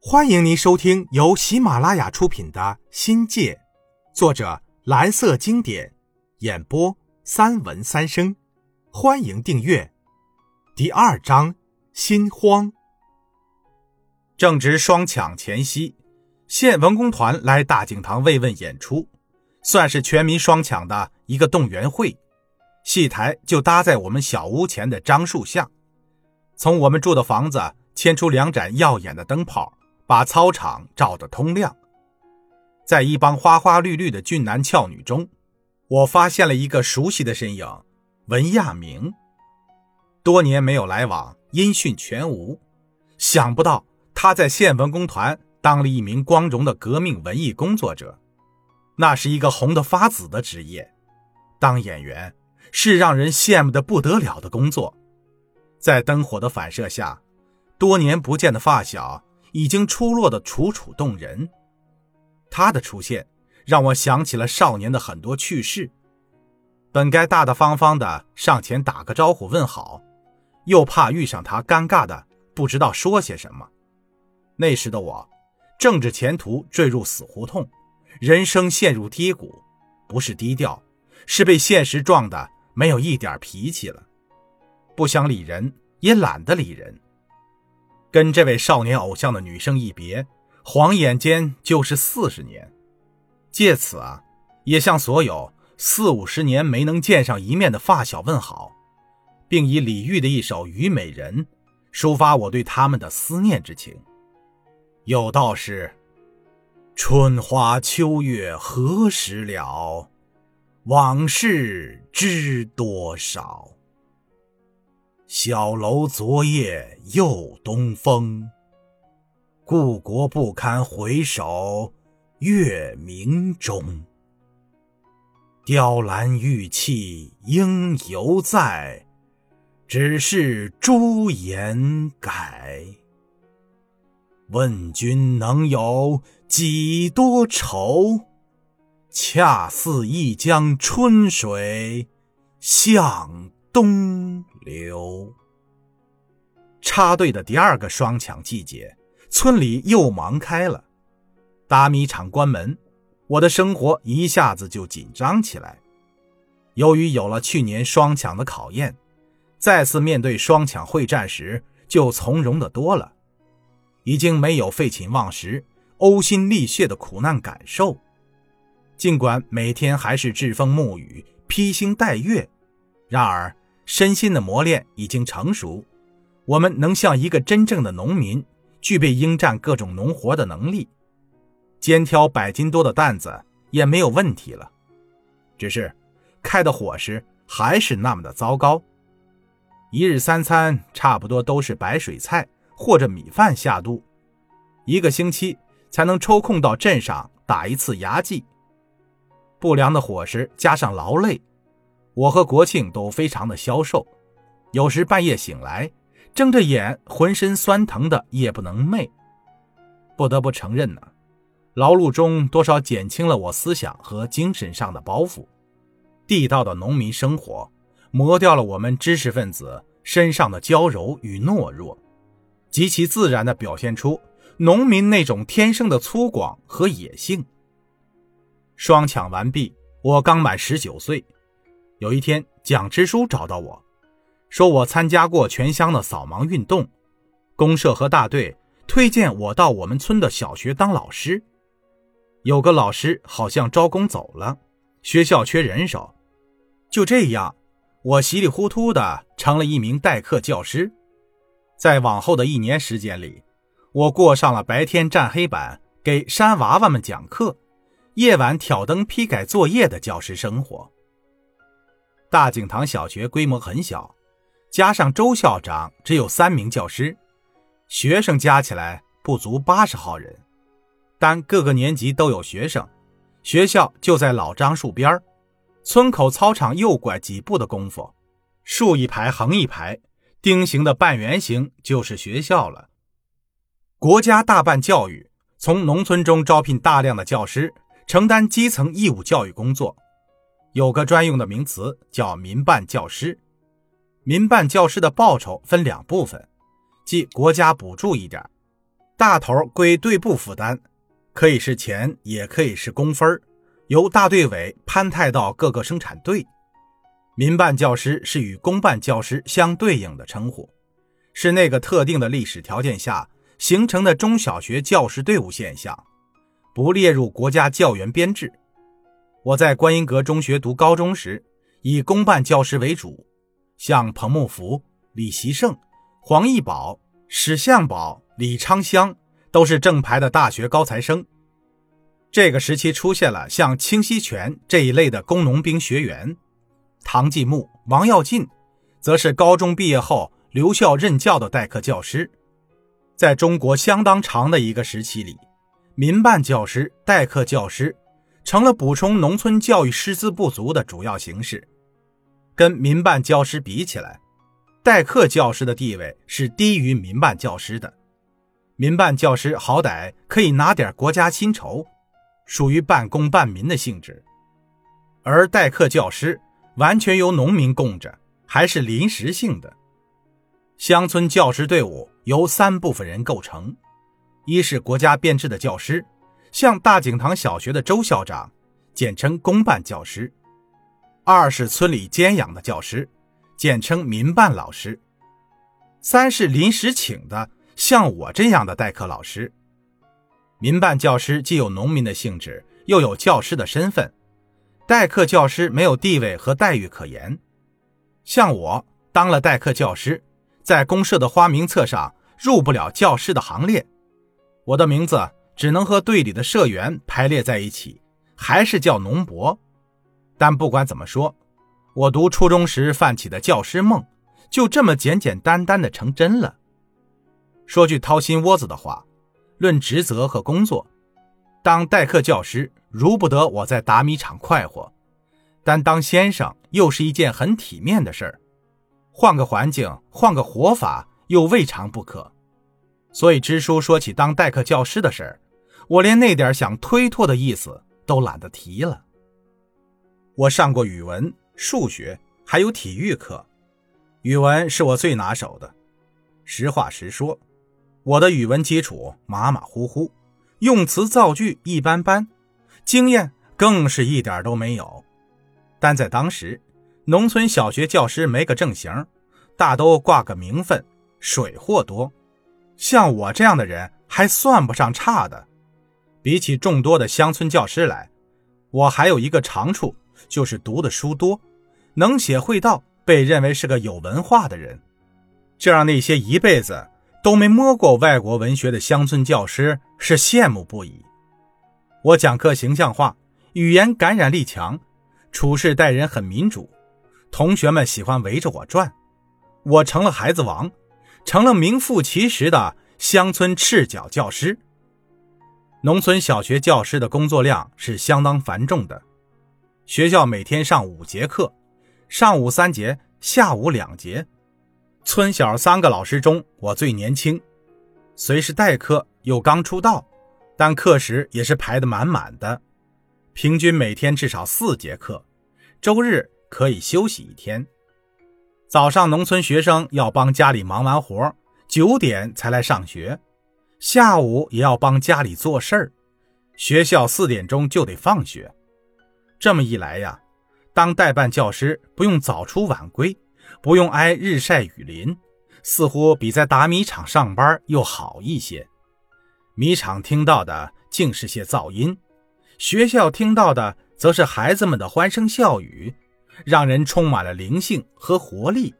欢迎您收听由喜马拉雅出品的《新界》，作者蓝色经典，演播三文三生。欢迎订阅。第二章：心慌。正值双抢前夕，县文工团来大井堂慰问演出，算是全民双抢的一个动员会。戏台就搭在我们小屋前的樟树下，从我们住的房子牵出两盏耀眼的灯泡。把操场照得通亮，在一帮花花绿绿的俊男俏女中，我发现了一个熟悉的身影——文亚明。多年没有来往，音讯全无。想不到他在县文工团当了一名光荣的革命文艺工作者，那是一个红得发紫的职业。当演员是让人羡慕的不得了的工作，在灯火的反射下，多年不见的发小。已经出落的楚楚动人，他的出现让我想起了少年的很多趣事。本该大大方方的上前打个招呼问好，又怕遇上他尴尬的不知道说些什么。那时的我，政治前途坠入死胡同，人生陷入低谷，不是低调，是被现实撞的没有一点脾气了，不想理人，也懒得理人。跟这位少年偶像的女生一别，晃眼间就是四十年。借此啊，也向所有四五十年没能见上一面的发小问好，并以李煜的一首《虞美人》抒发我对他们的思念之情。有道是：“春花秋月何时了？往事知多少。”小楼昨夜又东风，故国不堪回首月明中。雕栏玉砌应犹在，只是朱颜改。问君能有几多愁？恰似一江春水向东。流。插队的第二个双抢季节，村里又忙开了。打米厂关门，我的生活一下子就紧张起来。由于有了去年双抢的考验，再次面对双抢会战时就从容的多了，已经没有废寝忘食、呕心沥血的苦难感受。尽管每天还是栉风沐雨、披星戴月，然而。身心的磨练已经成熟，我们能像一个真正的农民，具备应战各种农活的能力，肩挑百斤多的担子也没有问题了。只是开的伙食还是那么的糟糕，一日三餐差不多都是白水菜或者米饭下肚，一个星期才能抽空到镇上打一次牙祭。不良的伙食加上劳累。我和国庆都非常的消瘦，有时半夜醒来，睁着眼，浑身酸疼的夜不能寐。不得不承认呢，劳碌中多少减轻了我思想和精神上的包袱。地道的农民生活，磨掉了我们知识分子身上的娇柔与懦弱，极其自然地表现出农民那种天生的粗犷和野性。双抢完毕，我刚满十九岁。有一天，蒋支书找到我，说我参加过全乡的扫盲运动，公社和大队推荐我到我们村的小学当老师。有个老师好像招工走了，学校缺人手。就这样，我稀里糊涂的成了一名代课教师。在往后的一年时间里，我过上了白天站黑板给山娃娃们讲课，夜晚挑灯批改作业的教师生活。大井塘小学规模很小，加上周校长只有三名教师，学生加起来不足八十号人。但各个年级都有学生，学校就在老樟树边村口操场右拐几步的功夫，竖一排横一排，丁形的半圆形就是学校了。国家大办教育，从农村中招聘大量的教师，承担基层义务教育工作。有个专用的名词叫民办教师，民办教师的报酬分两部分，即国家补助一点，大头归队部负担，可以是钱，也可以是工分由大队委攀派到各个生产队。民办教师是与公办教师相对应的称呼，是那个特定的历史条件下形成的中小学教师队伍现象，不列入国家教员编制。我在观音阁中学读高中时，以公办教师为主，像彭木福、李习胜、黄义宝、史相宝、李昌香都是正牌的大学高材生。这个时期出现了像清溪泉这一类的工农兵学员。唐继木、王耀进，则是高中毕业后留校任教的代课教师。在中国相当长的一个时期里，民办教师、代课教师成了补充农村教育师资不足的主要形式。跟民办教师比起来，代课教师的地位是低于民办教师的。民办教师好歹可以拿点国家薪酬，属于半公半民的性质，而代课教师。完全由农民供着，还是临时性的。乡村教师队伍由三部分人构成：一是国家编制的教师，像大井塘小学的周校长，简称公办教师；二是村里兼养的教师，简称民办老师；三是临时请的，像我这样的代课老师。民办教师既有农民的性质，又有教师的身份。代课教师没有地位和待遇可言，像我当了代课教师，在公社的花名册上入不了教师的行列，我的名字只能和队里的社员排列在一起，还是叫农伯。但不管怎么说，我读初中时泛起的教师梦，就这么简简单单的成真了。说句掏心窝子的话，论职责和工作。当代课教师，如不得我在打米厂快活；但当先生又是一件很体面的事儿，换个环境，换个活法，又未尝不可。所以支书说起当代课教师的事儿，我连那点想推脱的意思都懒得提了。我上过语文、数学，还有体育课，语文是我最拿手的。实话实说，我的语文基础马马虎虎。用词造句一般般，经验更是一点都没有。但在当时，农村小学教师没个正形，大都挂个名分，水货多。像我这样的人还算不上差的。比起众多的乡村教师来，我还有一个长处，就是读的书多，能写会道，被认为是个有文化的人，这让那些一辈子。都没摸过外国文学的乡村教师是羡慕不已。我讲课形象化，语言感染力强，处事待人很民主，同学们喜欢围着我转，我成了孩子王，成了名副其实的乡村赤脚教师。农村小学教师的工作量是相当繁重的，学校每天上五节课，上午三节，下午两节。村小三个老师中，我最年轻，虽是代课又刚出道，但课时也是排得满满的，平均每天至少四节课，周日可以休息一天。早上农村学生要帮家里忙完活，九点才来上学，下午也要帮家里做事儿，学校四点钟就得放学。这么一来呀，当代办教师不用早出晚归。不用挨日晒雨淋，似乎比在打米厂上班又好一些。米厂听到的竟是些噪音，学校听到的则是孩子们的欢声笑语，让人充满了灵性和活力。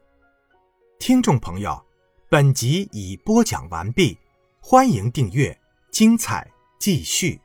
听众朋友，本集已播讲完毕，欢迎订阅，精彩继续。